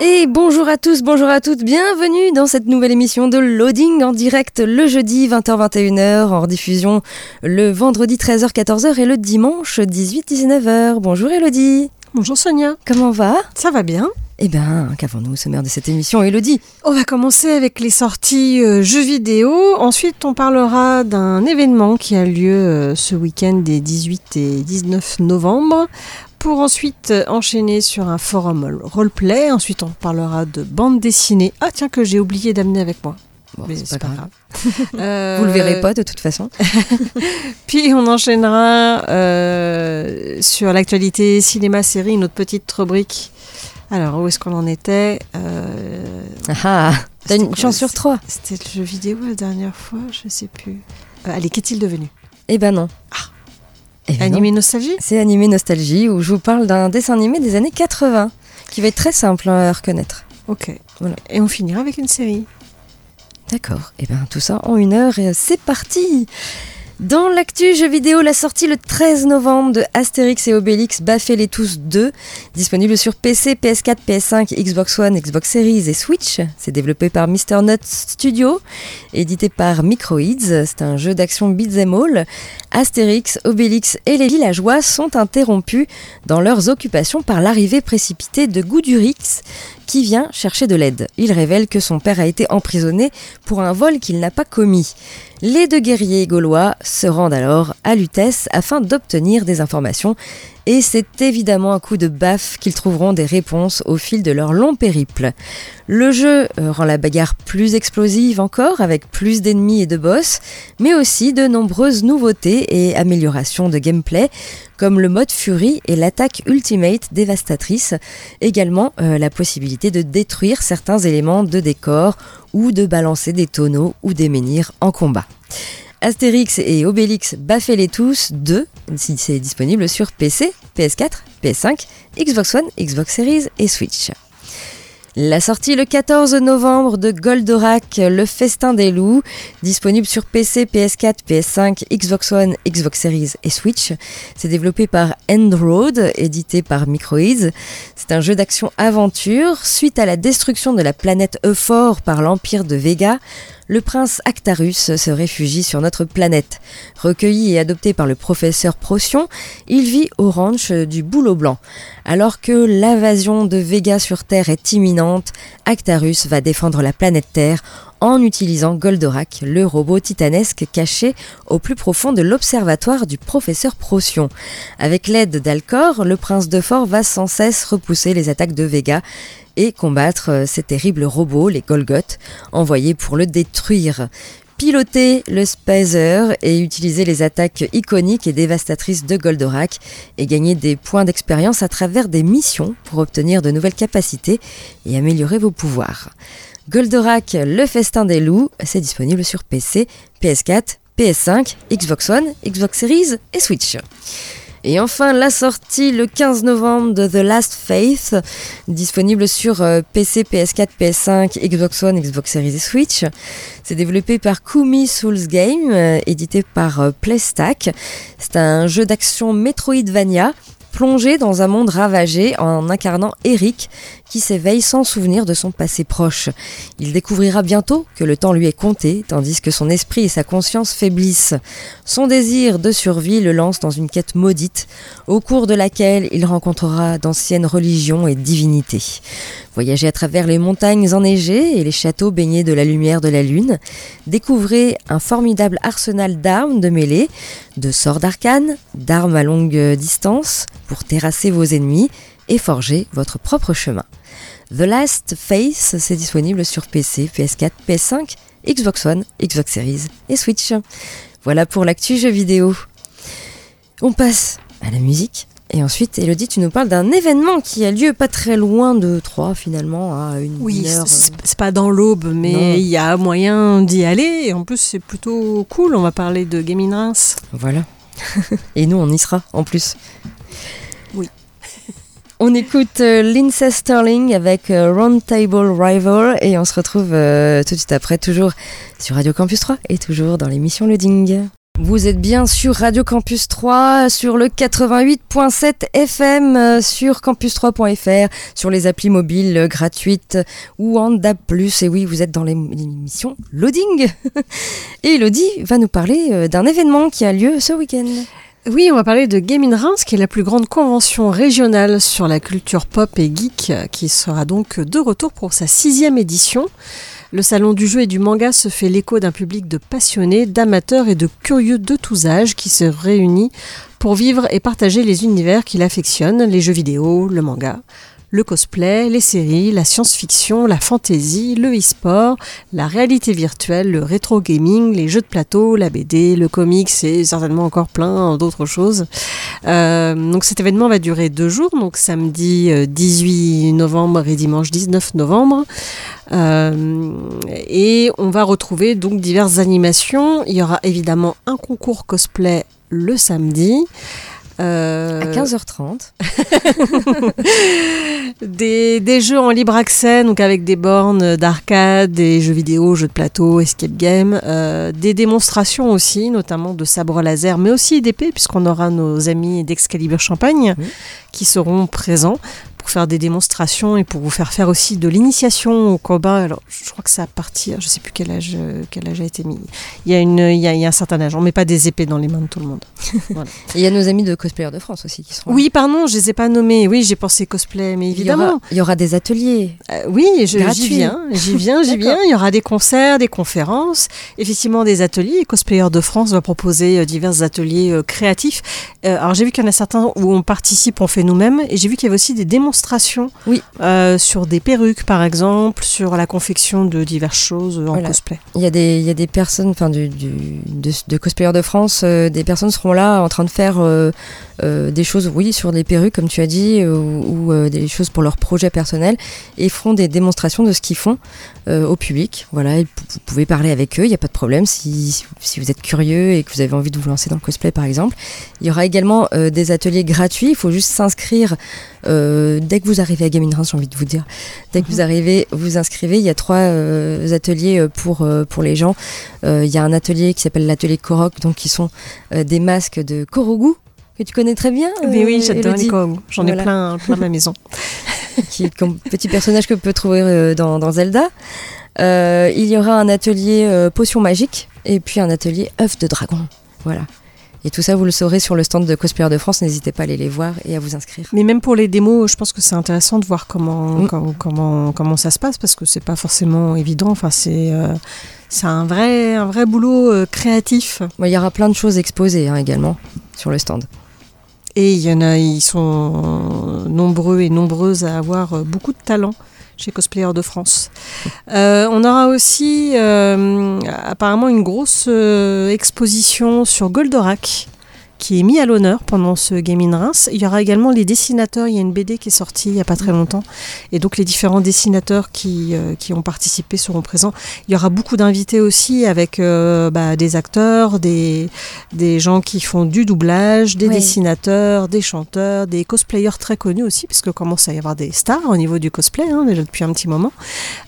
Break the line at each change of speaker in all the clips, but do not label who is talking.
Et bonjour à tous, bonjour à toutes, bienvenue dans cette nouvelle émission de Loading en direct le jeudi 20h-21h, en diffusion le vendredi 13h-14h et le dimanche 18-19h. Bonjour Elodie,
Bonjour Sonia,
comment va?
Ça va bien
Eh ben, qu'avons-nous au sommaire de cette émission Elodie?
On va commencer avec les sorties euh, jeux vidéo. Ensuite, on parlera d'un événement qui a lieu euh, ce week-end des 18 et 19 novembre. Pour ensuite enchaîner sur un forum roleplay. Ensuite, on parlera de bande dessinée. Ah tiens, que j'ai oublié d'amener avec moi.
Bon,
Mais
c'est pas grave.
Euh,
Vous le verrez pas de toute façon.
Puis on enchaînera euh, sur l'actualité cinéma-série, une autre petite rubrique. Alors, où est-ce qu'on en était Euh,
Ah ah, t'as une chance sur trois.
C'était le jeu vidéo la dernière fois Je sais plus. Euh, allez, qu'est-il devenu?
Eh ben non. Eh ben non.
Animé Nostalgie
C'est Animé Nostalgie où je vous parle d'un dessin animé des années 80 qui va être très simple à reconnaître.
Ok.
Voilà.
Et on finira avec une série.
D'accord. Et bien tout ça en une heure et c'est parti Dans l'actu jeu vidéo, la sortie le 13 novembre de Astérix et Obélix Baffez les tous 2, disponible sur PC, PS4, PS5, Xbox One, Xbox Series et Switch. C'est développé par Mr. Nut Studio, édité par Microids. C'est un jeu d'action beat'em all. Astérix, Obélix et les villageois sont interrompus dans leurs occupations par l'arrivée précipitée de Goudurix, qui vient chercher de l'aide. Il révèle que son père a été emprisonné pour un vol qu'il n'a pas commis. Les deux guerriers gaulois se rendent alors à Lutèce afin d'obtenir des informations et c'est évidemment un coup de baffe qu'ils trouveront des réponses au fil de leur long périple. Le jeu euh, rend la bagarre plus explosive encore avec plus d'ennemis et de boss, mais aussi de nombreuses nouveautés et améliorations de gameplay comme le mode Fury et l'attaque Ultimate dévastatrice, également euh, la possibilité de détruire certains éléments de décor ou de balancer des tonneaux ou des menhirs en combat. Astérix et Obélix Baffez-les tous 2, si c'est disponible sur PC, PS4, PS5, Xbox One, Xbox Series et Switch. La sortie le 14 novembre de Goldorak, le festin des loups, disponible sur PC, PS4, PS5, Xbox One, Xbox Series et Switch. C'est développé par Endroad, édité par Microids. C'est un jeu d'action-aventure. Suite à la destruction de la planète Euphor par l'Empire de Vega, le prince Actarus se réfugie sur notre planète. Recueilli et adopté par le professeur Procyon, il vit au ranch du Boulot Blanc. Alors que l'invasion de Vega sur Terre est imminente, Actarus va défendre la planète Terre en utilisant Goldorak, le robot titanesque caché au plus profond de l'observatoire du professeur Procyon. Avec l'aide d'Alcor, le prince de Fort va sans cesse repousser les attaques de Vega et combattre euh, ces terribles robots, les Golgoth, envoyés pour le détruire. Piloter le Spazer et utiliser les attaques iconiques et dévastatrices de Goldorak et gagner des points d'expérience à travers des missions pour obtenir de nouvelles capacités et améliorer vos pouvoirs. Goldorak, le festin des loups, c'est disponible sur PC, PS4, PS5, Xbox One, Xbox Series et Switch. Et enfin, la sortie le 15 novembre de The Last Faith, disponible sur PC, PS4, PS5, Xbox One, Xbox Series et Switch. C'est développé par Kumi Souls Game, euh, édité par euh, Playstack. C'est un jeu d'action Metroidvania plongé dans un monde ravagé en incarnant Eric qui s'éveille sans souvenir de son passé proche. Il découvrira bientôt que le temps lui est compté, tandis que son esprit et sa conscience faiblissent. Son désir de survie le lance dans une quête maudite, au cours de laquelle il rencontrera d'anciennes religions et divinités. Voyagez à travers les montagnes enneigées et les châteaux baignés de la lumière de la lune. Découvrez un formidable arsenal d'armes de mêlée, de sorts d'arcane, d'armes à longue distance pour terrasser vos ennemis et forger votre propre chemin. The Last Face, c'est disponible sur PC, PS4, PS5, Xbox One, Xbox Series et Switch. Voilà pour l'actu jeu vidéo. On passe à la musique. Et ensuite, Elodie, tu nous parles d'un événement qui a lieu pas très loin de Troyes, finalement, à une
Oui,
heure.
c'est c'est pas dans l'aube, mais il y a moyen d'y aller. Et en plus, c'est plutôt cool. On va parler de Gaming Reims.
Voilà. Et nous, on y sera en plus.
Oui.
On écoute euh, Lindsay Sterling avec euh, Roundtable Rival et on se retrouve euh, tout de suite après, toujours sur Radio Campus 3 et toujours dans l'émission Loading. Vous êtes bien sur Radio Campus 3, sur le 88.7 FM, euh, sur campus3.fr, sur les applis mobiles euh, gratuites ou en DAB+. Et oui, vous êtes dans l'ém- l'émission Loading. Et Elodie va nous parler euh, d'un événement qui a lieu ce week-end.
Oui, on va parler de Gaming Reims, qui est la plus grande convention régionale sur la culture pop et geek, qui sera donc de retour pour sa sixième édition. Le salon du jeu et du manga se fait l'écho d'un public de passionnés, d'amateurs et de curieux de tous âges qui se réunit pour vivre et partager les univers qu'il affectionne, les jeux vidéo, le manga, le cosplay, les séries, la science-fiction, la fantasy, le e-sport, la réalité virtuelle, le rétro gaming, les jeux de plateau, la BD, le comics et certainement encore plein d'autres choses. Euh, donc cet événement va durer deux jours, donc samedi euh, 18 novembre et dimanche 19 novembre. Euh, et on va retrouver donc diverses animations. Il y aura évidemment un concours cosplay le samedi. Euh,
À 15h30.
des, des jeux en libre accès, donc avec des bornes d'arcade, des jeux vidéo, jeux de plateau, escape game, euh, des démonstrations aussi, notamment de sabres laser, mais aussi d'épées, puisqu'on aura nos amis d'Excalibur Champagne
Oui.
qui seront présents pour faire des démonstrations et pour vous faire faire aussi de l'initiation au combat. Alors, je crois que c'est à partir, je sais plus quel âge, euh, quel âge a été mis. Il y a, une, il y a, il y a un certain âge. On met pas des épées dans les mains de tout le monde.
Et il y a nos amis de Cosplayers de France aussi qui seront là.
Oui, pardon, je les ai pas nommés. Oui, j'ai pensé cosplay, mais
Il y, aura,
évidemment.
il y aura des ateliers.
Euh, oui, j'y viens, j'y viens, j'y viens. Il y aura des concerts, des conférences, effectivement des ateliers. Cosplayers de France va proposer euh, divers ateliers euh, créatifs. Alors j'ai vu qu'il y en a certains où on participe, on fait nous-mêmes, et j'ai vu qu'il y avait aussi des démonstrations
Oui.
euh, sur des perruques, par exemple, sur la confection de diverses choses euh, en
Voilà.
cosplay.
Il y a des, il y a des personnes, enfin du, du- de, de Cosplayers de France, euh, des personnes seront là en train de faire euh, des choses, oui, sur les perruques, comme tu as dit, euh, ou, euh, des choses pour leur projet personnel, et feront des démonstrations de ce qu'ils font euh, au public. Voilà, et vous pouvez parler avec eux, il n'y a pas de problème si, si vous êtes curieux et que vous avez envie de vous lancer dans le cosplay, par exemple. Il y aura également euh, des ateliers gratuits, il faut juste s'inscrire euh, dès que vous arrivez à Gaming Reims, j'ai envie de vous dire. Dès que vous arrivez, vous inscrivez. Il y a trois euh, ateliers pour, euh, pour les gens. Euh, il y a un atelier qui s'appelle l'atelier Korok, donc qui sont euh, des masques de Korogu, que tu connais très bien.
mais
euh,
oui, j'adore les. J'en ai plein, plein à ma maison.
qui est comme petit personnage que peut trouver euh, dans, dans Zelda. Euh, il y aura un atelier euh, potion magique et puis un atelier œuf de dragon. Voilà. Et tout ça, vous le saurez sur le stand de Cosplayer de France. N'hésitez pas à aller les voir et à vous inscrire.
Mais même pour les démos, je pense que c'est intéressant de voir comment,
Mm.
com- comment, comment ça se passe parce que c'est pas forcément évident. Enfin, c'est euh, un vrai, un vrai boulot euh, créatif.
Il y aura plein de choses exposées hein, également sur le stand.
Et il y en a, ils sont nombreux et nombreuses à avoir euh, beaucoup de talent chez Cosplayer de France. Euh, on aura aussi euh, apparemment une grosse euh, exposition sur Goldorak qui est mis à l'honneur pendant ce Gaming Reims. Il y aura également les dessinateurs, il y a une BD qui est sortie il n'y a pas très longtemps, et donc les différents dessinateurs qui, euh, qui ont participé seront présents. Il y aura beaucoup d'invités aussi avec euh, bah, des acteurs, des, des gens qui font du doublage, des
Oui.
dessinateurs, des chanteurs, des cosplayers très connus aussi, puisque commence à y avoir des stars au niveau du cosplay, hein, déjà depuis un petit moment.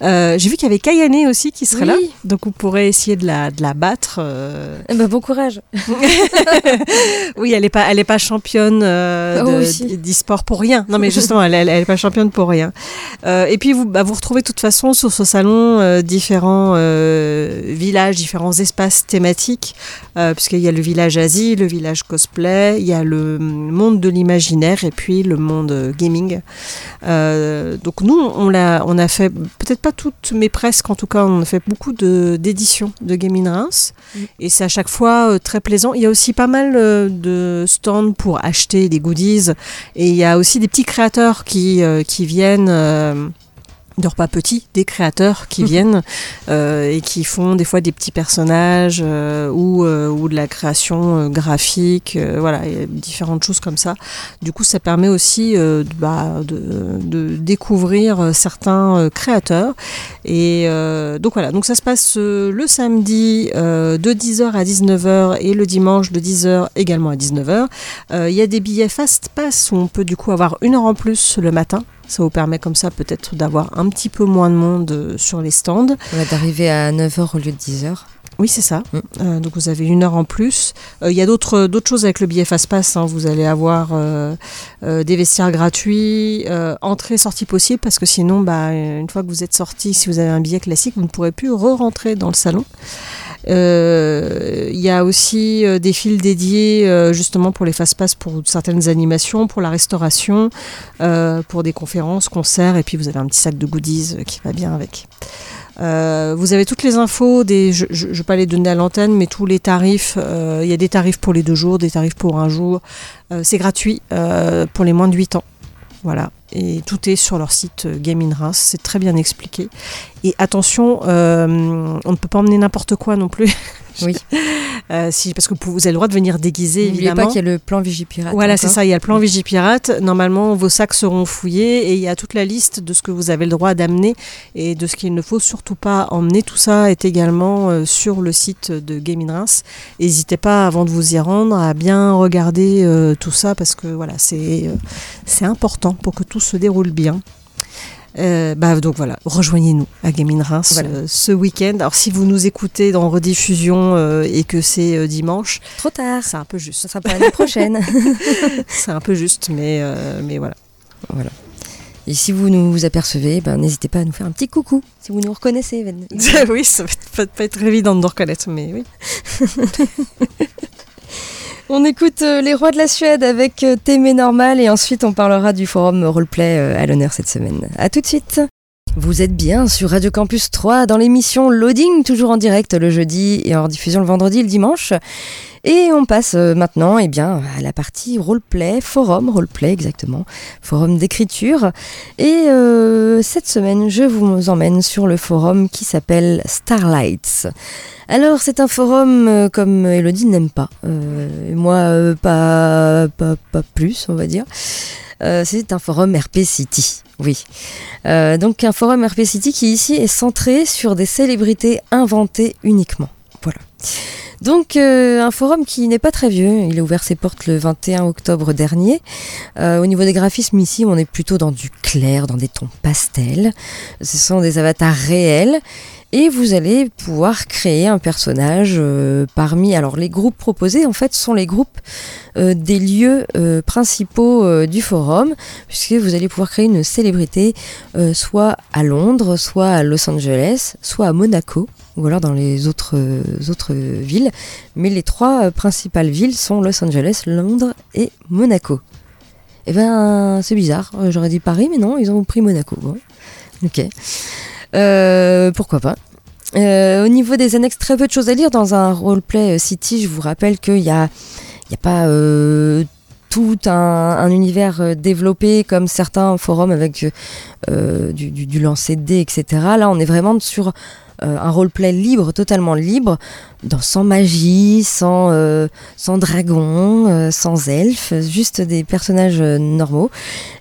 Euh, J'ai vu qu'il y avait Kayane aussi qui serait
Oui.
là, donc vous pourrez essayer de la, de la battre.
Eh ben, bon courage.
Oui, elle n'est pas, elle est pas championne euh,
oui.
d'e-sport pour rien. Non, mais justement, elle, elle, elle est pas championne pour rien. Euh, et puis vous, bah, vous retrouvez de toute façon sur ce salon euh, différents euh, villages, différents espaces thématiques, puisqu'il y a le village Asie, le village cosplay, il y a le monde de l'imaginaire et puis le monde gaming. Donc nous, on l'a, on a fait peut-être pas toutes, mais presque en tout cas, on a fait beaucoup de d'éditions de Gaming Reims, et c'est à chaque fois très plaisant. Il y a aussi pas mal de, stands pour acheter des goodies et il y a aussi des petits créateurs qui, euh, qui viennent. De repas petits, des créateurs qui viennent euh, et qui font des fois des petits personnages euh, ou, euh, ou de la création euh, graphique, euh, voilà, et différentes choses comme ça. Du coup, ça permet aussi euh, de, bah, de, de découvrir certains créateurs. Et euh, donc voilà, donc ça se passe le samedi euh, de 10h à 19h et le dimanche de 10h également à 19h. Euh, Il y a des billets fast pass où on peut du coup avoir une heure en plus le matin. Ça vous permet comme ça peut-être d'avoir un petit peu moins de monde euh, sur les stands.
On va d'arriver à 9h au lieu de 10h.
Oui, c'est ça.
Mm.
Euh, donc vous avez une heure en plus. Euh, Il y a d'autres choses avec le billet Fast Pass. hein. Vous allez avoir euh, des vestiaires gratuits, entrée sortie possible parce que sinon, bah, une fois que vous êtes sorti, si vous avez un billet classique, vous ne pourrez plus re-rentrer dans le salon. Euh, Il y a aussi euh, des fils dédiés euh, justement pour les fast pass pour certaines animations, pour la restauration, pour des conférences, concerts, et puis vous avez un petit sac de goodies qui va bien avec. Euh, vous avez toutes les infos, des, je ne vais pas les donner à l'antenne, mais tous les tarifs. Il y a des tarifs pour les deux jours, des tarifs pour un jour. Euh, c'est gratuit pour les moins de 8 ans. Voilà. Et tout est sur leur site euh, Game in Reims. C'est très bien expliqué. Et attention, euh, on ne peut pas emmener n'importe quoi non plus.
Oui.
Euh, si, parce que vous avez le droit de venir déguisé,
N'oubliez
évidemment.
pas qu'il y a le plan Vigipirate.
Voilà, c'est ça. Il y a le plan Vigipirate. Normalement, vos sacs seront fouillés et il y a toute la liste de ce que vous avez le droit d'amener et de ce qu'il ne faut surtout pas emmener. Tout ça est également euh, sur le site de Game in Reims. N'hésitez pas, avant de vous y rendre, à bien regarder euh, tout ça parce que voilà, c'est c'est important pour que tout se déroule bien. Euh, bah, donc voilà, rejoignez-nous à Game in Reims
Voilà.
euh, ce week-end. Alors si vous nous écoutez dans rediffusion euh, et que c'est dimanche,
Trop tard.
c'est un peu juste.
Ça sera pour l'année prochaine.
C'est un peu juste, mais, mais voilà.
voilà. Et si vous nous apercevez, ben, n'hésitez pas à nous faire un petit coucou. Si vous nous reconnaissez.
Oui, ça va pas être évident de nous reconnaître, mais oui.
On écoute euh, les rois de la Suède avec euh, Témé Normal et ensuite on parlera du forum roleplay euh, à l'honneur cette semaine. A tout de suite. Vous êtes bien sur Radio Campus 3 dans l'émission Loading, toujours en direct le jeudi et en diffusion le vendredi et le dimanche. Et on passe euh, maintenant eh bien, à la partie roleplay, forum roleplay exactement, forum d'écriture. Et euh, cette semaine, je vous emmène sur le forum qui s'appelle Starlights. Alors c'est un forum euh, comme Elodie n'aime pas. Euh, moi, pas, pas, pas plus, on va dire. Euh, c'est un forum RP City, oui. Euh, donc un forum RP City qui ici est centré sur des célébrités inventées uniquement. Voilà. Donc euh, un forum qui n'est pas très vieux, il a ouvert ses portes le 21 octobre dernier. Euh, au niveau des graphismes ici, on est plutôt dans du clair, dans des tons pastels. Ce sont des avatars réels et vous allez pouvoir créer un personnage euh, parmi. Alors les groupes proposés en fait sont les groupes des lieux principaux du forum, puisque vous allez pouvoir créer une célébrité soit à Londres, soit à Los Angeles, soit à Monaco, ou alors dans les autres, euh, villes. Mais les trois euh, principales villes sont Los Angeles, Londres et Monaco. Eh ben, c'est bizarre. Euh, J'aurais dit Paris, mais non, ils ont pris Monaco. Ok. Pourquoi pas Au niveau des annexes, très peu de choses à lire. Dans un roleplay city, je vous rappelle qu'il y a, a pas tout un, un univers développé comme certains forums avec du, du, lancer de dés, etc. Là, on est vraiment sur un roleplay libre, totalement libre, sans magie, sans, euh, sans dragon, euh, sans elfes, juste des personnages euh, normaux.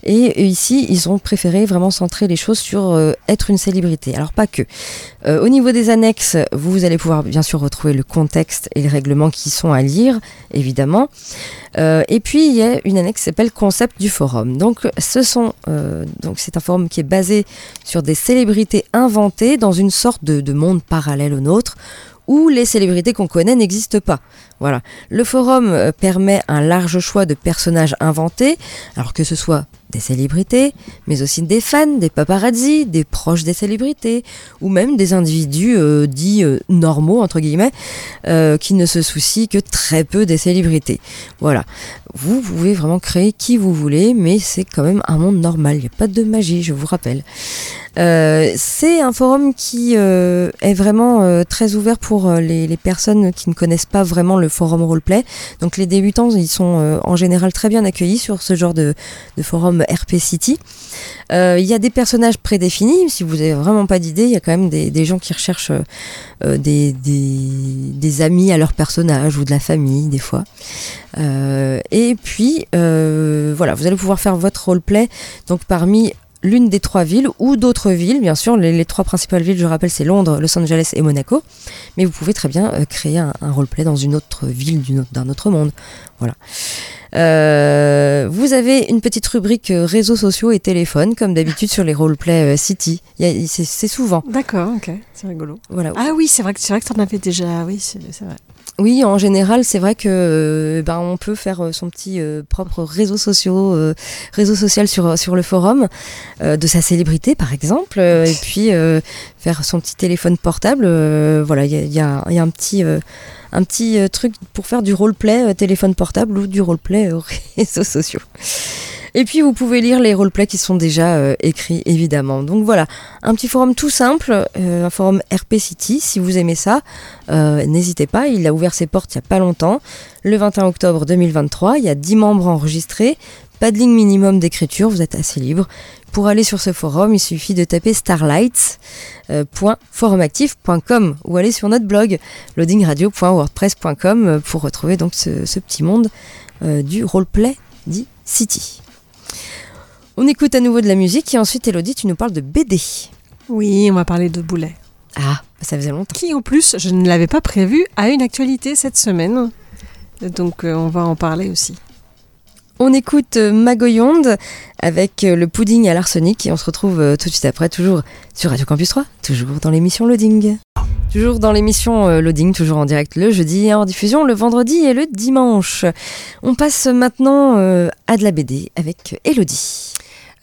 Et ici, ils ont préféré vraiment centrer les choses sur être une célébrité. Alors pas que. Au niveau des annexes, vous allez pouvoir bien sûr retrouver le contexte et les règlements qui sont à lire, évidemment. Et puis il y a une annexe qui s'appelle Concept du forum. Donc ce sont donc c'est un forum qui est basé sur des célébrités inventées dans une sorte de monde parallèle au nôtre où les célébrités qu'on connaît n'existent pas. Voilà. Le forum euh, permet un large choix de personnages inventés, alors que ce soit des célébrités, mais aussi des fans, des paparazzi, des proches des célébrités, ou même des individus euh, dits euh, normaux, entre guillemets, qui ne se soucient que très peu des célébrités. Voilà. Vous pouvez vraiment créer qui vous voulez, mais c'est quand même un monde normal. Il n'y a pas de magie, je vous rappelle. Euh, c'est un forum qui euh, est vraiment euh, très ouvert pour euh, les, les personnes qui ne connaissent pas vraiment le forum roleplay. Donc les débutants, ils sont euh, en général très bien accueillis sur ce genre de, de forum RP City. Il y a des personnages prédéfinis. Si vous avez vraiment pas d'idée, il y a quand même des, des gens qui recherchent des, des, des amis à leur personnage ou de la famille des fois. Et puis voilà, vous allez pouvoir faire votre roleplay donc parmi l'une des trois villes ou d'autres villes, bien sûr. Les, les trois principales villes, je rappelle, c'est Londres, Los Angeles et Monaco. Mais vous pouvez très bien euh, créer un, un roleplay dans une autre ville d'un autre monde. Voilà. Euh, vous avez une petite rubrique euh, réseaux sociaux et téléphone, comme d'habitude sur les roleplay City. C'est souvent.
D'accord, ok, c'est rigolo.
Voilà.
Ah oui, c'est vrai que c'est vrai que t'en avais déjà. Oui, c'est vrai.
Oui, en général, c'est vrai que euh, ben, on peut faire euh, son petit euh, propre réseau sociaux, euh, réseau social sur sur le forum de sa célébrité, par exemple, et puis faire son petit téléphone portable. voilà, il y a, y y a un petit un petit truc pour faire du roleplay téléphone portable ou du roleplay réseaux sociaux. Et puis vous pouvez lire les roleplays qui sont déjà euh, écrits évidemment. Donc voilà, un petit forum tout simple, euh, un forum RP City. Si vous aimez ça, euh, n'hésitez pas. Il a ouvert ses portes il n'y a pas longtemps, le 21 octobre 2023. Il y a 10 membres enregistrés, pas de ligne minimum d'écriture, vous êtes assez libre. Pour aller sur ce forum, il suffit de taper starlights.forumactif.com ou aller sur notre blog loadingradio.wordpress.com pour retrouver donc ce, petit monde du roleplay dit City. On écoute à nouveau de la musique et ensuite Elodie, tu nous parles de BD.
Oui, on va parler de Boulet.
Ah, ça faisait longtemps.
Qui en plus, je ne l'avais pas prévu, a une actualité cette semaine. Donc euh, on va en parler aussi.
On écoute euh, Magoyonde avec euh, le pudding à l'arsenic et on se retrouve tout de suite après, toujours sur Radio Campus 3, toujours dans l'émission Loading. Toujours dans l'émission Loading, toujours en direct le jeudi et en diffusion le vendredi et le dimanche. On passe maintenant à de la BD avec Elodie.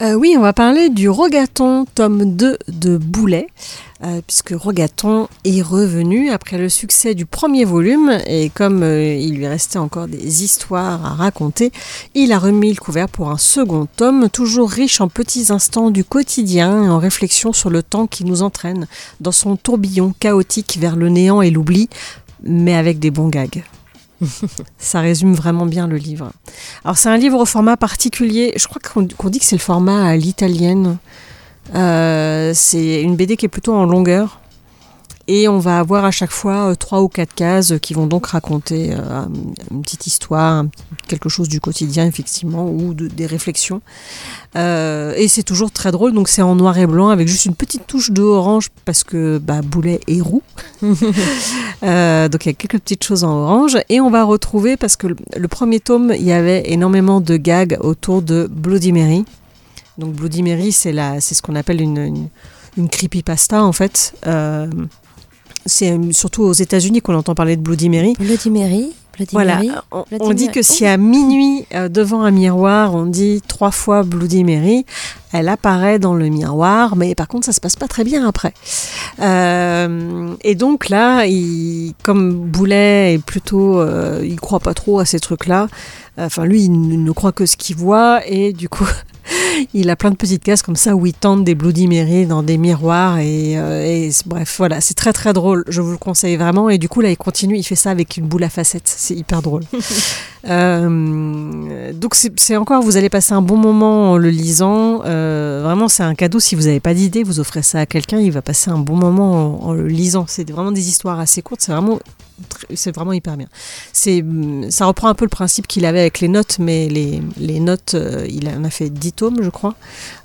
Euh, oui, on va parler du Rogaton, tome 2 de Boulet, euh, puisque Rogaton est revenu après le succès du premier volume, et comme euh, il lui restait encore des histoires à raconter, il a remis le couvert pour un second tome, toujours riche en petits instants du quotidien et en réflexion sur le temps qui nous entraîne dans son tourbillon chaotique vers le néant et l'oubli, mais avec des bons gags. Ça résume vraiment bien le livre. Alors c'est un livre au format particulier. Je crois qu'on dit que c'est le format à l'italienne. Euh, c'est une BD qui est plutôt en longueur. Et on va avoir à chaque fois euh, trois ou quatre cases qui vont donc raconter euh, une petite histoire, quelque chose du quotidien effectivement, ou de- des réflexions. Euh, et c'est toujours très drôle, donc c'est en noir et blanc avec juste une petite touche de orange parce que bah, Boulet est roux. Euh, donc il y a quelques petites choses en orange. Et on va retrouver, parce que le, le premier tome, il y avait énormément de gags autour de Bloody Mary. Donc Bloody Mary, c'est ce qu'on appelle une, une, une creepypasta en fait. Euh, c'est euh, surtout aux États-Unis qu'on entend parler de Bloody Mary.
Bloody Mary. Bloody
Voilà,
Mary.
on,
Bloody
on dit que si à minuit, euh, devant un miroir, on dit trois fois Bloody Mary, elle apparaît dans le miroir, mais par contre, ça se passe pas très bien après. Euh, et donc là, il, comme Boulet est plutôt, euh, il croit pas trop à ces trucs-là. Enfin, lui, il ne croit que ce qu'il voit, et du coup, il a plein de petites cases comme ça où il tente des Bloody Mary dans des miroirs et, euh, et bref voilà c'est très très drôle. Je vous le conseille vraiment. Et du coup là il continue il fait ça avec une boule à facettes. C'est hyper drôle. Euh, donc c'est encore vous allez passer un bon moment en le lisant. Euh, vraiment c'est un cadeau. Si vous n'avez pas d'idée vous offrez ça à quelqu'un il va passer un bon moment en, en le lisant. C'est vraiment des histoires assez courtes. C'est vraiment c'est vraiment hyper bien. C'est ça reprend un peu le principe qu'il avait avec les notes mais les, les notes euh, il en a fait 10 tomes je crois.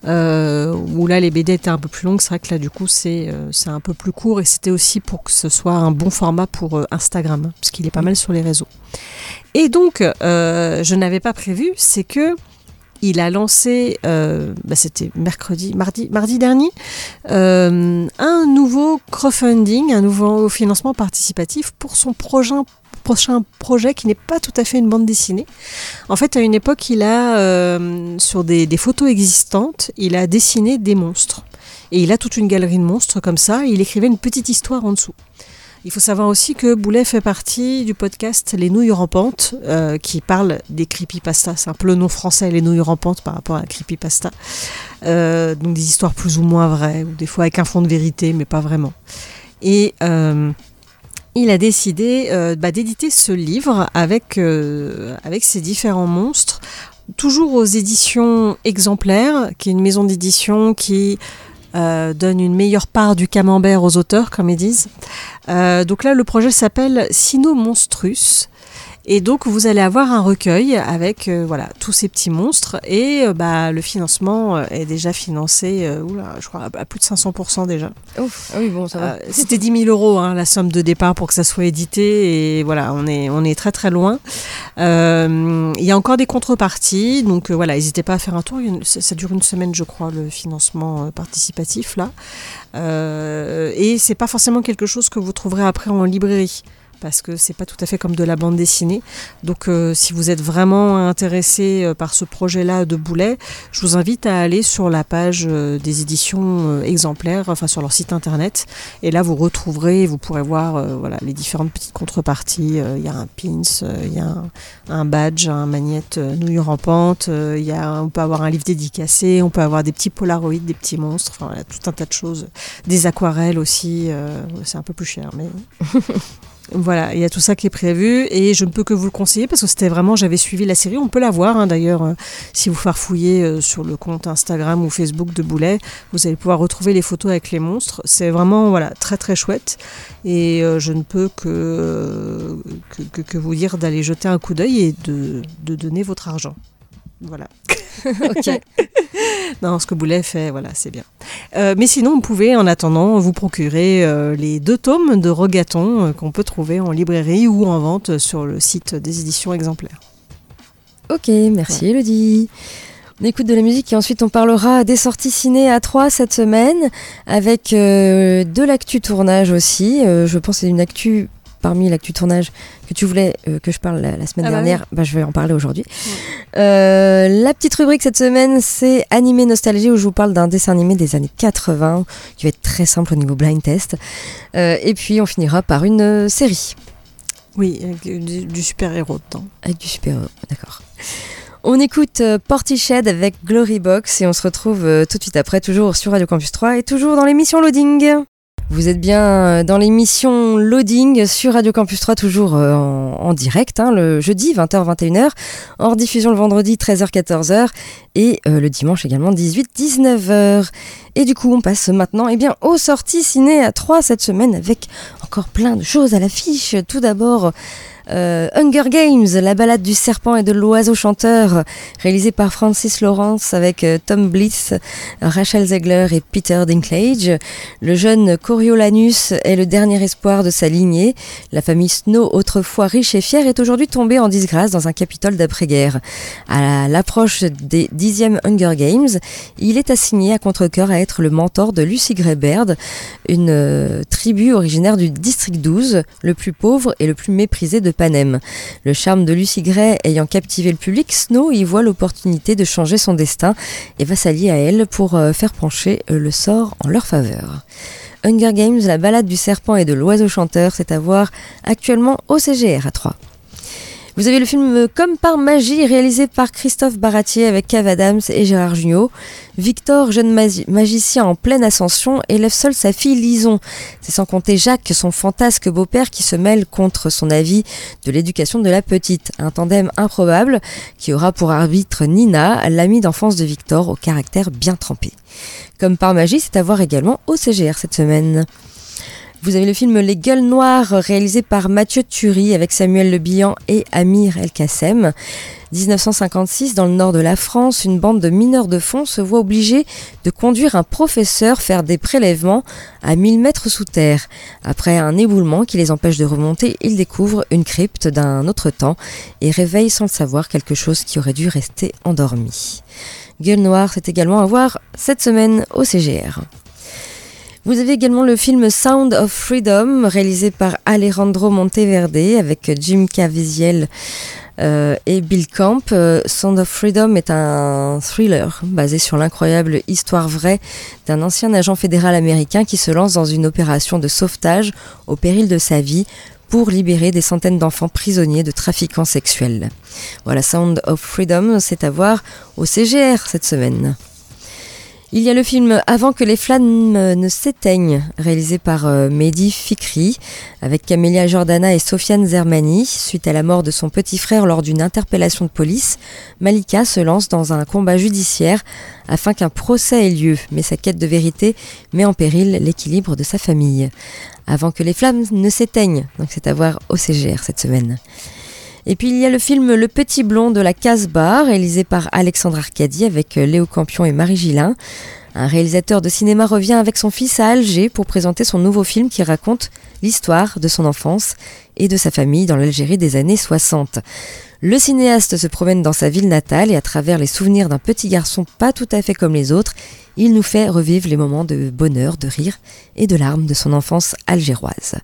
Euh, où là les BD étaient un peu plus longues. C'est vrai que là du coup c'est euh, c'est un peu plus court. Et c'était aussi pour que ce soit un bon format pour Instagram hein, parce qu'il est pas mal sur les réseaux. Et donc je n'avais pas prévu c'est que il a lancé, euh, bah, c'était mercredi, mardi, mardi dernier, euh, un nouveau crowdfunding, un nouveau financement participatif pour son prochain, projet qui n'est pas tout à fait une bande dessinée. En fait, à une époque, il a, euh, sur des, des photos existantes, il a dessiné des monstres. Et il a toute une galerie de monstres comme ça, et il écrivait une petite histoire en dessous. Il faut savoir aussi que Boulet fait partie du podcast Les Nouilles Rampantes, euh, qui parle des creepypasta. C'est un peu le nom français, Les Nouilles Rampantes, par rapport à la creepypasta. Euh, donc des histoires plus ou moins vraies, ou des fois avec un fond de vérité, mais pas vraiment. Et euh, il a décidé bah, d'éditer ce livre avec, avec ces différents monstres, toujours aux éditions exemplaires, qui est une maison d'édition qui euh, donne une meilleure part du camembert aux auteurs, comme ils disent. Euh, donc là, le projet s'appelle Sino Monstrus. Et donc, vous allez avoir un recueil avec euh, voilà, tous ces petits monstres. Et euh, bah, le financement euh, est déjà financé, euh, oula, je crois, à plus de 500% déjà.
Ouf, ah oui, bon, ça va.
C'était 10 000 euros hein, la somme de départ pour que ça soit édité et voilà, on est, on est très très loin. Euh, Il y a encore des contreparties, donc voilà, n'hésitez pas à faire un tour. Une- ça, ça dure une semaine, je crois, le financement participatif là. Euh, et c'est pas forcément quelque chose que vous trouverez après en librairie. Parce que c'est pas tout à fait comme de la bande dessinée. Donc, euh, si vous êtes vraiment intéressé euh, par ce projet-là de Boulet, je vous invite à aller sur la page euh, des éditions exemplaires, enfin sur leur site internet. Et là, vous retrouverez, vous pourrez voir voilà, les différentes petites contreparties. Il y a un pins, il y a un, badge, un magnète nouille rampante. il y a, on peut avoir un livre dédicacé, on peut avoir des petits polaroïdes, des petits monstres, enfin tout un tas de choses. Des aquarelles aussi, c'est un peu plus cher, mais. Voilà, il y a tout ça qui est prévu et je ne peux que vous le conseiller parce que c'était vraiment, j'avais suivi la série, on peut la voir hein, d'ailleurs euh, si vous farfouillez euh, sur le compte Instagram ou Facebook de Boulet, vous allez pouvoir retrouver les photos avec les monstres. C'est vraiment voilà très très chouette et euh, je ne peux que, que- que vous dire d'aller jeter un coup d'œil et de, de donner votre argent. Voilà.
ok.
Non, ce que Boulet fait, voilà, c'est bien. Euh, mais sinon, vous pouvez, en attendant, vous procurer euh, les deux tomes de Rogaton euh, qu'on peut trouver en librairie ou en vente sur le site des éditions exemplaires.
Ok, merci Elodie. On écoute de la musique et ensuite on parlera des sorties ciné à 3 cette semaine avec euh, de l'actu tournage aussi. Euh, je pense que c'est une actu parmi l'actu tournage que tu voulais euh, que je parle la, la semaine
Ah bah
dernière. Bah, je vais en parler aujourd'hui. Euh, la petite rubrique cette semaine, c'est Animé Nostalgie où je vous parle d'un dessin animé des années 80 qui va être très simple au niveau blind test. Euh, et puis on finira par une série.
Oui, avec du, du super-héros dedans.
Avec du super d'accord. On écoute Portiched avec Glory Box et on se retrouve tout de suite après, toujours sur Radio Campus 3 et toujours dans l'émission Loading. Vous êtes bien euh, dans l'émission Loading sur Radio Campus 3, toujours euh, en, direct, hein, le jeudi 20h-21h, hors diffusion le vendredi 13h-14h et euh, le dimanche également 18-19h. Et du coup, on passe maintenant eh bien, aux sorties ciné à 3 cette semaine avec encore plein de choses à l'affiche. Tout d'abord, euh, Hunger Games, la balade du serpent et de l'oiseau chanteur, réalisé par Francis Lawrence avec euh, Tom Bliss, Rachel Zegler et Peter Dinklage. Le jeune Coriolanus est le dernier espoir de sa lignée. La famille Snow, autrefois riche et fière, est aujourd'hui tombée en disgrâce dans un capitole d'après-guerre. À l'approche des dixièmes Hunger Games, il est assigné à contre-cœur à être le mentor de Lucy Gray Baird, une euh, tribu originaire du district 12, le plus pauvre et le plus méprisé de Le charme de Lucy Gray ayant captivé le public, Snow y voit l'opportunité de changer son destin et va s'allier à elle pour euh, faire pencher euh, le sort en leur faveur. Hunger Games, la balade du serpent et de l'oiseau chanteur, c'est à voir actuellement au CGR à 3. Vous avez le film euh, Comme par magie, réalisé par Christophe Baratier avec Kev Adams et Gérard Jugnot. Victor, jeune magi- magicien en pleine ascension, élève seul sa fille Lison. C'est sans compter Jacques, son fantasque beau-père, qui se mêle contre son avis de l'éducation de la petite. Un tandem improbable qui aura pour arbitre Nina, l'amie d'enfance de Victor, au caractère bien trempé. Comme par magie, c'est à voir également au CGR cette semaine. Vous avez le film Les Gueules Noires, réalisé par Mathieu Turi avec Samuel Le Bihan et Amir El Kassem. 1956, dans le nord de la France, une bande de mineurs de fond se voit obligée de conduire un professeur faire des prélèvements à 1000 mètres sous terre. Après un éboulement qui les empêche de remonter, ils découvrent une crypte d'un autre temps et réveillent sans le savoir quelque chose qui aurait dû rester endormi. Gueule Noire, c'est également à voir cette semaine au CGR. Vous avez également le film Sound of Freedom, réalisé par Alejandro Monteverde avec Jim Caviezel Euh, et Bill Camp, euh, Sound of Freedom est un thriller basé sur l'incroyable histoire vraie d'un ancien agent fédéral américain qui se lance dans une opération de sauvetage au péril de sa vie pour libérer des centaines d'enfants prisonniers de trafiquants sexuels. Voilà, Sound of Freedom, c'est à voir au CGR cette semaine. Il y a le film Avant que les flammes ne s'éteignent, réalisé par euh, Mehdi Fikri, avec Camélia Jordana et Sofiane Zermani. Suite à la mort de son petit frère lors d'une interpellation de police, Malika se lance dans un combat judiciaire afin qu'un procès ait lieu, mais sa quête de vérité met en péril l'équilibre de sa famille. Avant que les flammes ne s'éteignent, donc c'est à voir au CGR cette semaine. Et puis il y a le film Le Petit Blond de la Casbah, réalisé par Alexandre Arcadi avec euh, Léo Campion et Marie Gillin. Un réalisateur de cinéma revient avec son fils à Alger pour présenter son nouveau film qui raconte l'histoire de son enfance et de sa famille dans l'Algérie des années 60. Le cinéaste se promène dans sa ville natale et à travers les souvenirs d'un petit garçon pas tout à fait comme les autres, il nous fait revivre les moments de bonheur, de rire et de larmes de son enfance algéroise.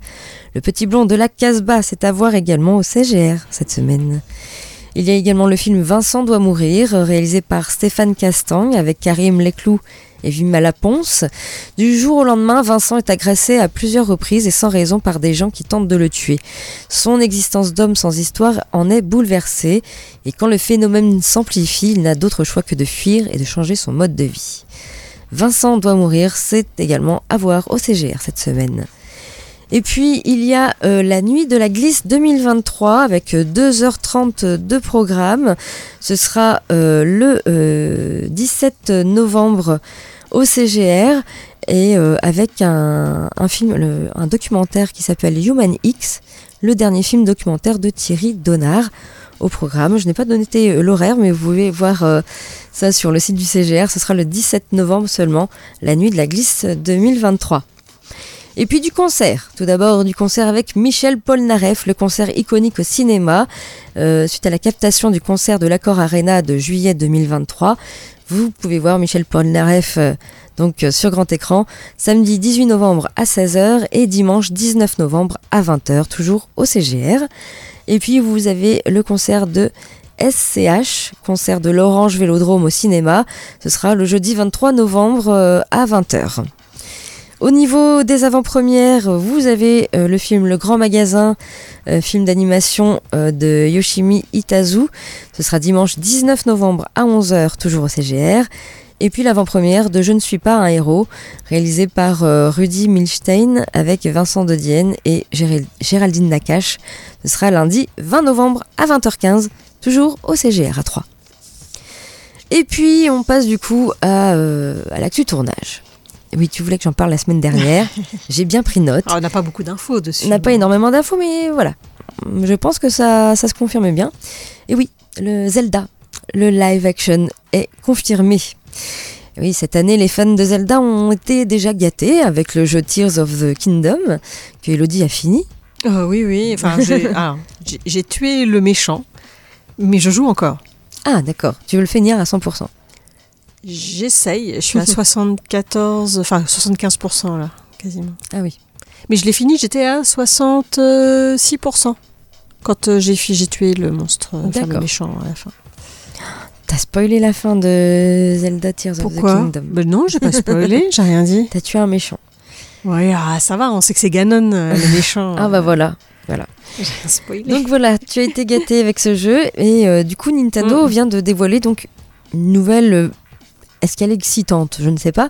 Le petit blond de la Casbah, c'est à voir également au CGR cette semaine. Il y a également le film Vincent doit mourir, réalisé par Stéphane Castang avec Karim Leclou et Vimala Ponce. Du jour au lendemain, Vincent est agressé à plusieurs reprises et sans raison par des gens qui tentent de le tuer. Son existence d'homme sans histoire en est bouleversée et quand le phénomène s'amplifie, il n'a d'autre choix que de fuir et de changer son mode de vie. Vincent doit mourir, c'est également à voir au CGR cette semaine. Et puis il y a euh, la nuit de la glisse 2023 avec 2h30 de programme. Ce sera euh, le euh, 17 novembre au CGR et euh, avec un, film, un documentaire qui s'appelle Human X, le dernier film documentaire de Thierry Donard au programme. Je n'ai pas donné l'horaire, mais vous pouvez voir euh, ça sur le site du CGR. Ce sera le 17 novembre seulement, la nuit de la glisse 2023. Et puis du concert. Tout d'abord du concert avec Michel Polnareff, le concert iconique au cinéma. Euh, suite à la captation du concert de l'Accord Arena de juillet 2023, vous pouvez voir Michel Polnareff euh, donc euh, sur grand écran samedi 18 novembre à 16h et dimanche 19 novembre à 20h, toujours au CGR. Et puis vous avez le concert de SCH, concert de l'Orange Vélodrome au cinéma. Ce sera le jeudi 23 novembre euh, à 20h. Au niveau des avant-premières, vous avez euh, le film Le Grand Magasin, euh, film d'animation euh, de Yoshimi Itazu. Ce sera dimanche 19 novembre à 11h, toujours au CGR. Et puis l'avant-première de Je ne suis pas un héros, réalisé par Rudy Milstein avec Vincent de Dienne et Géral- Géraldine Nakache. Ce sera lundi 20 novembre à 20h15, toujours au CGR à 3. Et puis on passe du coup à l'actu tournage. Oui, tu voulais que j'en parle la semaine dernière. J'ai bien pris note.
Alors, on n'a pas beaucoup d'infos dessus.
On n'a pas énormément d'infos, mais voilà. Je pense que ça, ça se confirme bien. Et oui, le Zelda, le live action est confirmé. Oui, cette année, les fans de Zelda ont été déjà gâtés avec le jeu Tears of the Kingdom, que Elodie a fini.
Ah oui, oui. Enfin, j'ai- j'ai tué le méchant, mais je joue encore.
Ah, d'accord. Tu veux le finir à 100%.
J'essaye. Je suis à 74, enfin 75% là, quasiment.
Ah oui.
Mais je l'ai fini, j'étais à 66% quand euh, j'ai j'ai tué le monstre, euh, enfin le méchant à la fin.
T'as spoilé la fin de Zelda Tears of the
Pourquoi?
Kingdom.
Ben non, j'ai pas spoilé, j'ai rien dit.
T'as tué un méchant.
Ouais, ah, ça va, on sait que c'est Ganon euh, le méchant.
Ah bah voilà.
J'ai rien spoilé.
Donc voilà, tu as été gâté avec ce jeu et euh, du coup Nintendo
Mm.
vient de dévoiler donc une nouvelle. Est-ce qu'elle est excitante? Je ne sais pas.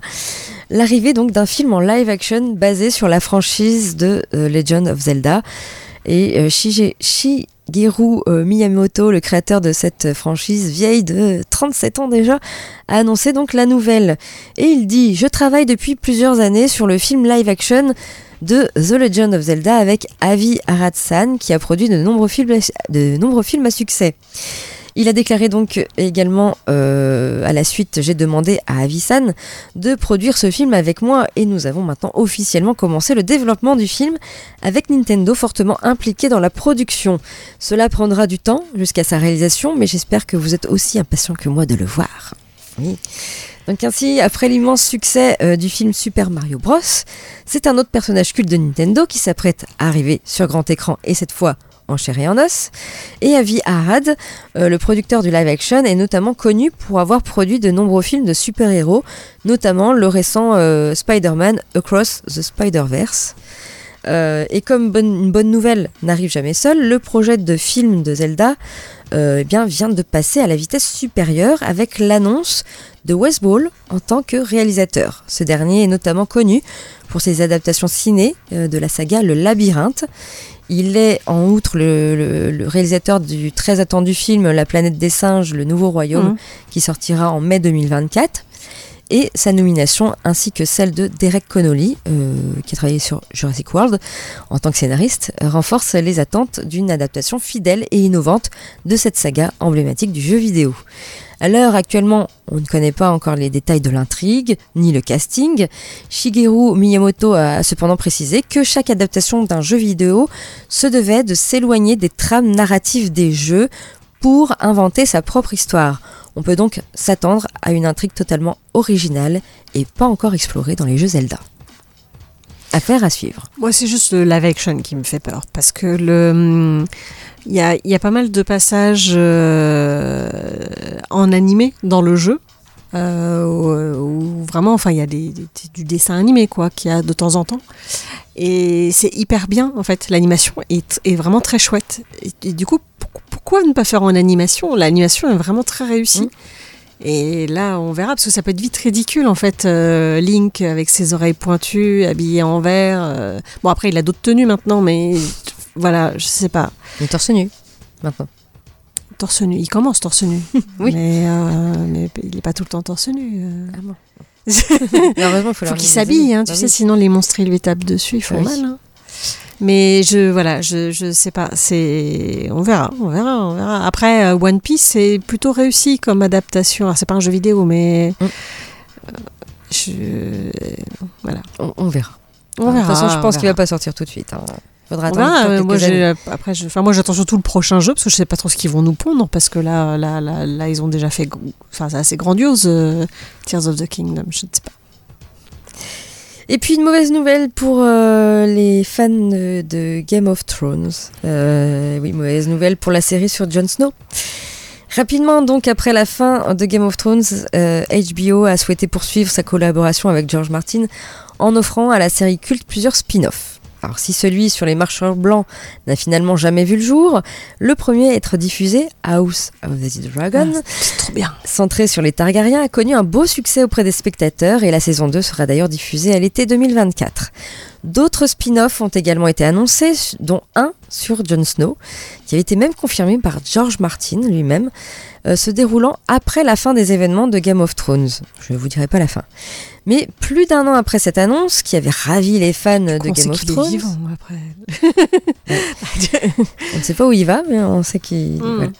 L'arrivée donc d'un film en live action basé sur la franchise de euh, Legend of Zelda et euh, Shige- Shigeru euh, Miyamoto, le créateur de cette franchise vieille de 37 ans déjà, a annoncé donc la nouvelle. Et il dit Je travaille depuis plusieurs années sur le film live action de The Legend of Zelda avec Avi Arad-san qui a produit de nombreux films à succès. Il a déclaré donc également euh, à la suite, j'ai demandé à Avi-san de produire ce film avec moi et nous avons maintenant officiellement commencé le développement du film avec Nintendo fortement impliqué dans la production. Cela prendra du temps jusqu'à sa réalisation, mais j'espère que vous êtes aussi impatient que moi de le voir. Oui. Donc ainsi, après l'immense succès euh, du film Super Mario Bros, c'est un autre personnage culte de Nintendo qui s'apprête à arriver sur grand écran et cette fois en chair et en os. Et Avi Arad, euh, le producteur du live action, est notamment connu pour avoir produit de nombreux films de super-héros, notamment le récent euh, Spider-Man Across the Spider-Verse. Euh, et comme une bonne nouvelle n'arrive jamais seule, le projet de film de Zelda eh bien, vient de passer à la vitesse supérieure avec l'annonce de Wes Ball en tant que réalisateur. Ce dernier est notamment connu pour ses adaptations ciné de la saga Le Labyrinthe. Il est en outre le, le- le réalisateur du très attendu film La planète des singes, le nouveau royaume,
Mhm.
qui sortira en mai 2024. Et sa nomination, ainsi que celle de Derek Connolly, euh, qui a travaillé sur Jurassic World en tant que scénariste, renforce les attentes d'une adaptation fidèle et innovante de cette saga emblématique du jeu vidéo. À l'heure actuellement, on ne connaît pas encore les détails de l'intrigue, ni le casting. Shigeru Miyamoto a cependant précisé que chaque adaptation d'un jeu vidéo se devait de s'éloigner des trames narratives des jeux pour inventer sa propre histoire. On peut donc s'attendre à une intrigue totalement originale et pas encore explorée dans les jeux Zelda. Affaire à suivre.
Moi, c'est juste le live action qui me fait peur parce que le. hum, Il y a, y a pas mal de passages euh, en animé dans le jeu. euh, où, où vraiment, enfin, il y a des, des- du dessin animé, quoi, qu'il y a de temps en temps. Et c'est hyper bien, en fait. L'animation est, est vraiment très chouette. Et, et du coup, pour- pourquoi ne pas faire en animation? L'animation est vraiment très réussie.
Mm.
Et là, on verra, parce que ça peut être vite ridicule, en fait. euh, Link avec ses oreilles pointues, habillé en vert. euh. Bon, après, il a d'autres tenues maintenant, mais voilà, je sais pas.
Le torse nu, maintenant.
Torse nu, il commence torse nu.
Oui.
Mais, euh, mais il n'est pas tout le temps torse nu.
Ah bon.
Il
il faut,
qu'il s'habille, hein,
Bah
tu sais,
oui.
sinon les monstres ils lui tapent dessus, ils font
Oui.
mal. hein. Mais je voilà, je, je sais pas, c'est on verra, on verra, on verra. Après euh, One Piece c'est plutôt réussi comme adaptation. Alors c'est pas un jeu vidéo mais
Mm.
euh, je voilà.
On, on verra.
On
de
verra.
toute façon, je pense qu'il va pas sortir tout de suite. hein. Faudra attendre encore
euh, moi, j'ai, après, je, moi, j'attends surtout le prochain jeu parce que je sais pas trop ce qu'ils vont nous pondre parce que là, là, là, là, ils ont déjà fait, enfin, c'est assez grandiose, euh, Tears of the Kingdom. Je ne sais pas.
Et puis une mauvaise nouvelle pour euh, les fans de, Game of Thrones. Euh, oui, mauvaise nouvelle pour la série sur Jon Snow. Rapidement, donc après la fin de Game of Thrones, euh, HBO a souhaité poursuivre sa collaboration avec George Martin en offrant à la série culte plusieurs spin-offs. Alors si celui sur les marcheurs blancs n'a finalement jamais vu le jour, le premier à être diffusé, House of the Dragon,
trop bien.
centré sur les Targaryens, a connu un beau succès auprès des spectateurs et la saison 2 sera d'ailleurs diffusée à l'été 2024. D'autres spin-offs ont également été annoncés, dont un sur Jon Snow, qui avait été même confirmé par George Martin lui-même, euh, se déroulant après la fin des événements de Game of Thrones. Je ne vous dirai pas la fin. Mais plus d'un an après cette annonce, qui avait ravi les fans de
On sait
Game of
est
Thrones,
vivant, après.
on ne sait pas où il va, mais on sait qu'il.
Mm.
voilà.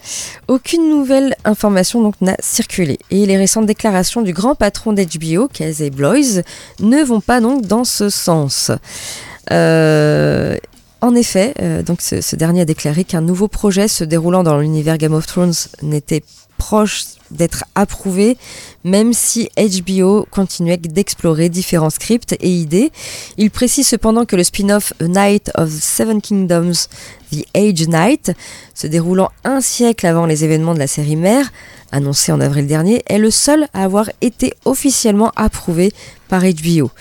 Aucune nouvelle information donc n'a circulé. Et les récentes déclarations du grand patron d'HBO, Casey Bloys, ne vont pas donc dans ce sens. Euh, en effet, euh, ce, dernier a déclaré qu'un nouveau projet se déroulant dans l'univers Game of Thrones n'était proche d'être approuvé, même si HBO continuait d'explorer différents scripts et idées. Il précise cependant que le spin-off Night of the Seven Kingdoms, The Age Night, se déroulant un siècle avant les événements de la série mère, annoncé en avril dernier, est le seul à avoir été officiellement approuvé par HBO.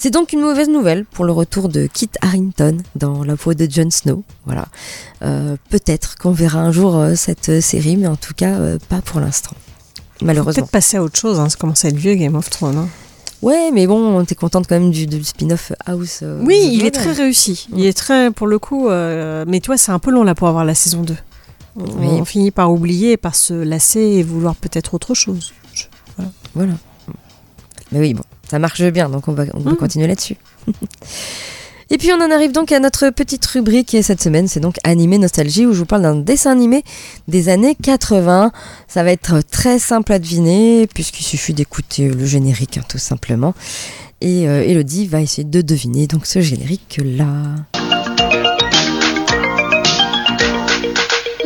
C'est donc une mauvaise nouvelle pour le retour de Kit Harrington dans la peau de Jon Snow. Voilà. Euh, Peut-être qu'on verra un jour euh, cette euh, série, mais en tout cas euh, pas pour l'instant. Malheureusement.
Peut-être passer à autre chose, hein, ça commence à être vieux Game of Thrones. hein.
Ouais, mais bon, t'es contente quand même du, du spin-off House.
Oui, il est très réussi. Il est très, pour le coup, mais tu vois, c'est un peu long là pour avoir la saison 2. On,
Oui.
on finit par oublier, par se lasser et vouloir peut-être autre chose. Je-
Voilà. Mais oui, bon, ça marche bien, donc on va, on va
Mm.
continuer là-dessus. Et puis on en arrive donc à notre petite rubrique et cette semaine, c'est donc Animé Nostalgie où je vous parle d'un dessin animé des années 80. Ça va être très simple à deviner puisqu'il suffit d'écouter le générique hein, tout simplement. Et euh, Elodie va essayer de deviner donc ce générique là.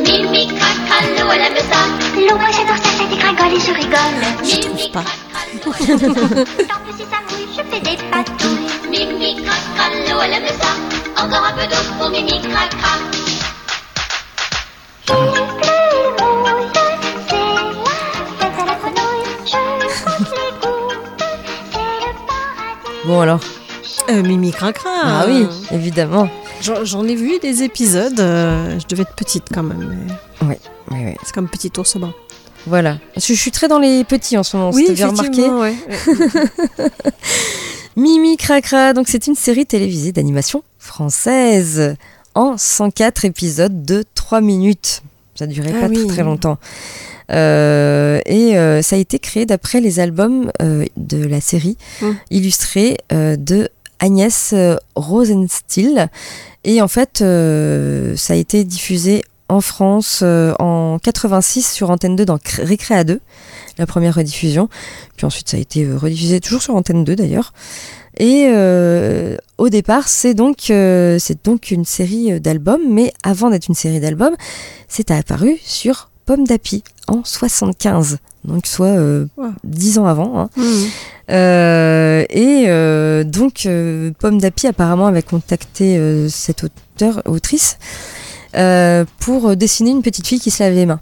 Mimi craca, l'eau elle aime ça. L'eau moi j'adore ça, ça dégringole et je rigole.
Je trouve pas.
Bon alors,
euh, Mimi Cracra.
Ah oui, évidemment.
J'en ai vu des épisodes. Euh, je devais être petite quand même. Oui,
oui, oui.
C'est comme petit ours au.
Voilà. Je, je suis très dans les petits en ce moment,
Oui,
si remarqué.
ouais.
Mimi Cracra, donc c'est une série télévisée d'animation française en 104 épisodes de 3 minutes. Ça durait
Ah
pas
oui.
très très longtemps. Euh, et euh, ça a été créé d'après les albums euh, de la série
Mm.
illustrés de Agnès Rosenstiel. Et en fait, ça a été diffusé en France euh, en 86 sur Antenne 2 dans Cré- Récréa 2, la première rediffusion. Puis ensuite, ça a été euh, rediffusé toujours sur Antenne 2 d'ailleurs. Et euh, au départ, c'est donc, euh, c'est donc une série d'albums, mais avant d'être une série d'albums, c'est apparu sur Pomme d'Api en 75, donc soit euh,
Wow.
10 ans avant. hein. Euh, et euh, donc, Pomme d'Api apparemment avait contacté cette auteur, autrice euh, pour dessiner une petite fille qui se lave les mains.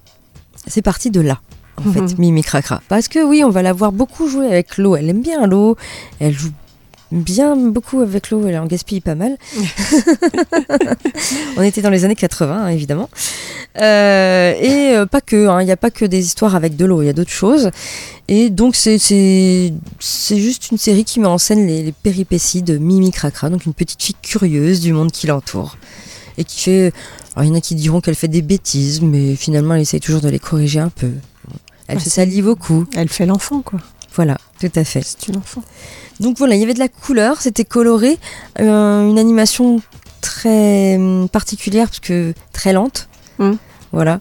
C'est parti de là, en
Mhm.
fait, Mimi Cracra. Parce que oui, on va la voir beaucoup jouer avec l'eau. Elle aime bien l'eau. Elle joue bien beaucoup avec l'eau. Elle en gaspille pas mal. on était dans les années 80, hein, évidemment. Euh, et euh, pas que, hein, il n'y a pas que des histoires avec de l'eau, il y a d'autres choses. Et donc c'est juste une série qui met en scène les, les péripéties de Mimi Cracra, donc une petite fille curieuse du monde qui l'entoure et qui fait. Alors il y en a qui diront qu'elle fait des bêtises, mais finalement elle essaye toujours de les corriger un peu. Elle
Ah,
se salit beaucoup.
Elle fait l'enfant, quoi.
Voilà, tout à fait.
C'est une enfant.
Donc voilà, il y avait de la couleur, c'était coloré, euh, une animation très hum, particulière parce que très lente.
Mm.
Voilà.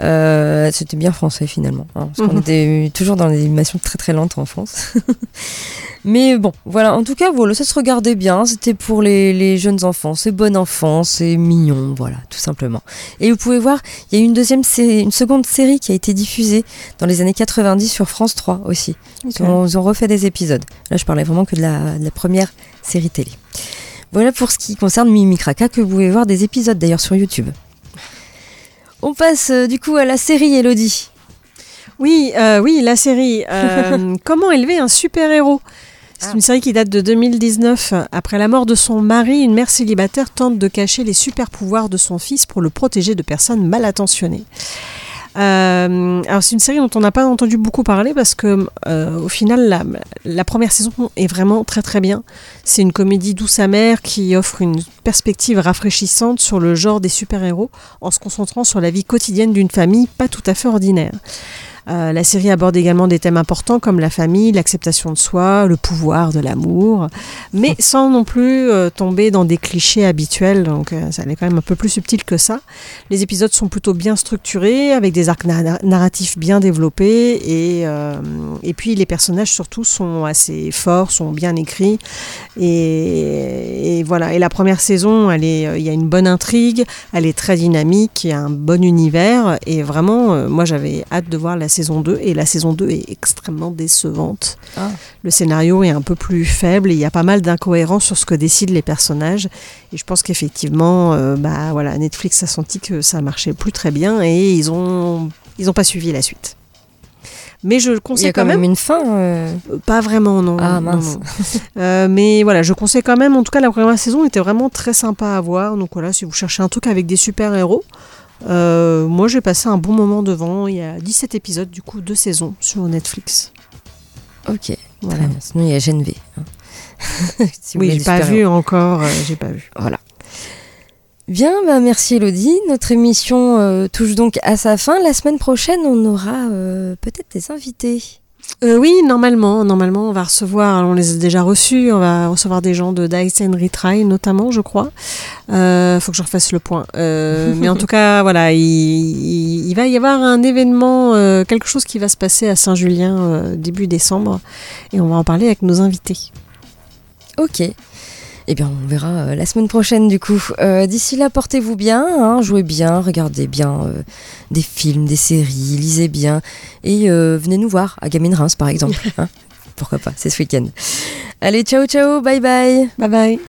Euh, c'était bien français finalement, hein, parce qu'on
Mhm.
était toujours dans des animations très très lentes en France. Mais bon, voilà, en tout cas, voilà, ça se regardait bien, c'était pour les, les jeunes enfants, c'est bon enfant, c'est mignon, voilà, tout simplement. Et vous pouvez voir, il y a eu une deuxième série, une seconde série qui a été diffusée dans les années 90 sur France 3 aussi.
Ok.
Ils ont- ils ont refait des épisodes. Là, je parlais vraiment que de la, de la première série télé. Voilà pour ce qui concerne Mimi Cracra, que vous pouvez voir des épisodes d'ailleurs sur YouTube. On passe euh, du coup à la série Elodie.
Oui, euh, oui, la série. euh, Comment élever un super-héros? C'est
Ah.
une série qui date de 2019. Après la mort de son mari, une mère célibataire tente de cacher les super-pouvoirs de son fils pour le protéger de personnes mal intentionnées. Euh, alors c'est une série dont on n'a pas entendu beaucoup parler parce que euh, au final la, la première saison est vraiment très très bien. C'est une comédie douce amère qui offre une perspective rafraîchissante sur le genre des super-héros en se concentrant sur la vie quotidienne d'une famille pas tout à fait ordinaire. Euh, la série aborde également des thèmes importants comme la famille, l'acceptation de soi, le pouvoir de l'amour, mais sans non plus euh, tomber dans des clichés habituels. Donc euh, ça est quand même un peu plus subtil que ça. Les épisodes sont plutôt bien structurés, avec des arcs na- narratifs bien développés, et, euh, et puis les personnages surtout sont assez forts, sont bien écrits. Et, et voilà. Et la première saison, elle est, il y a une bonne intrigue, elle est très dynamique, il y a un bon univers, et vraiment, moi j'avais hâte de voir la saison 2, et la saison 2 est extrêmement décevante.
Ah.
Le scénario est un peu plus faible, et il y a pas mal d'incohérences sur ce que décident les personnages. Et je pense qu'effectivement, euh, bah voilà, Netflix a senti que ça marchait plus très bien, et ils ont, ils ont pas suivi la suite. Mais je
Il y
conseille
a quand même une fin. euh,
Pas vraiment, non.
Ah, mince.
non. Euh, mais voilà, je conseille quand même. En tout cas, la première saison était vraiment très sympa à voir. Donc voilà, si vous cherchez un truc avec des super-héros, euh, moi j'ai passé un bon moment devant. Il y a 17 épisodes, du coup, deux saisons sur Netflix.
Ok,
Voilà.
très bien. Sinon, il y a Gen V. hein. Si
Oui, j'ai pas vu encore, euh, j'ai pas vu.
Voilà. Bien, bah merci Elodie. Notre émission euh, touche donc à sa fin. La semaine prochaine, on aura peut-être des invités.
Euh, oui, normalement, normalement, on va recevoir, on les a déjà reçus, on va recevoir des gens de Dice and Retry notamment, je crois. Euh, faut que je refasse le point. Euh, mais en tout cas, voilà, il, il- il va y avoir un événement, euh, quelque chose qui va se passer à Saint-Julien euh, début décembre, et on va en parler avec nos invités.
Ok. Eh bien, on verra euh, la semaine prochaine du coup. Euh, D'ici là, portez-vous bien, hein, jouez bien, regardez bien euh, des films, des séries, lisez bien et euh, venez nous voir à Gamine Reims par exemple. hein. Pourquoi pas, c'est ce week-end. Allez, ciao ciao, bye bye
Bye bye.